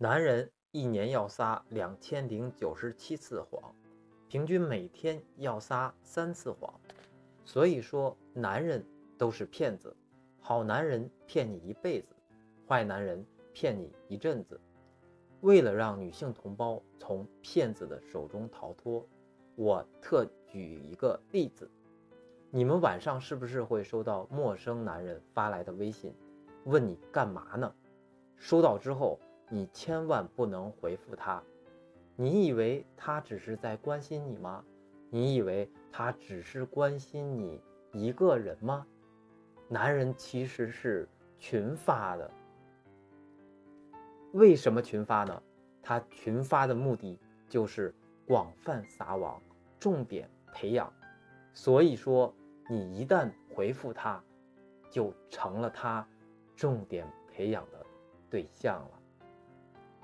男人一年要撒两千零九十七次谎，平均每天要撒三次谎。所以说，男人都是骗子。好男人骗你一辈子，坏男人骗你一阵子。为了让女性同胞从骗子的手中逃脱，我特举一个例子：你们晚上是不是会收到陌生男人发来的微信，问你干嘛呢？收到之后。你千万不能回复他，你以为他只是在关心你吗？你以为他只是关心你一个人吗？男人其实是群发的。为什么群发呢？他群发的目的就是广泛撒网，重点培养。所以说，你一旦回复他，就成了他重点培养的对象了。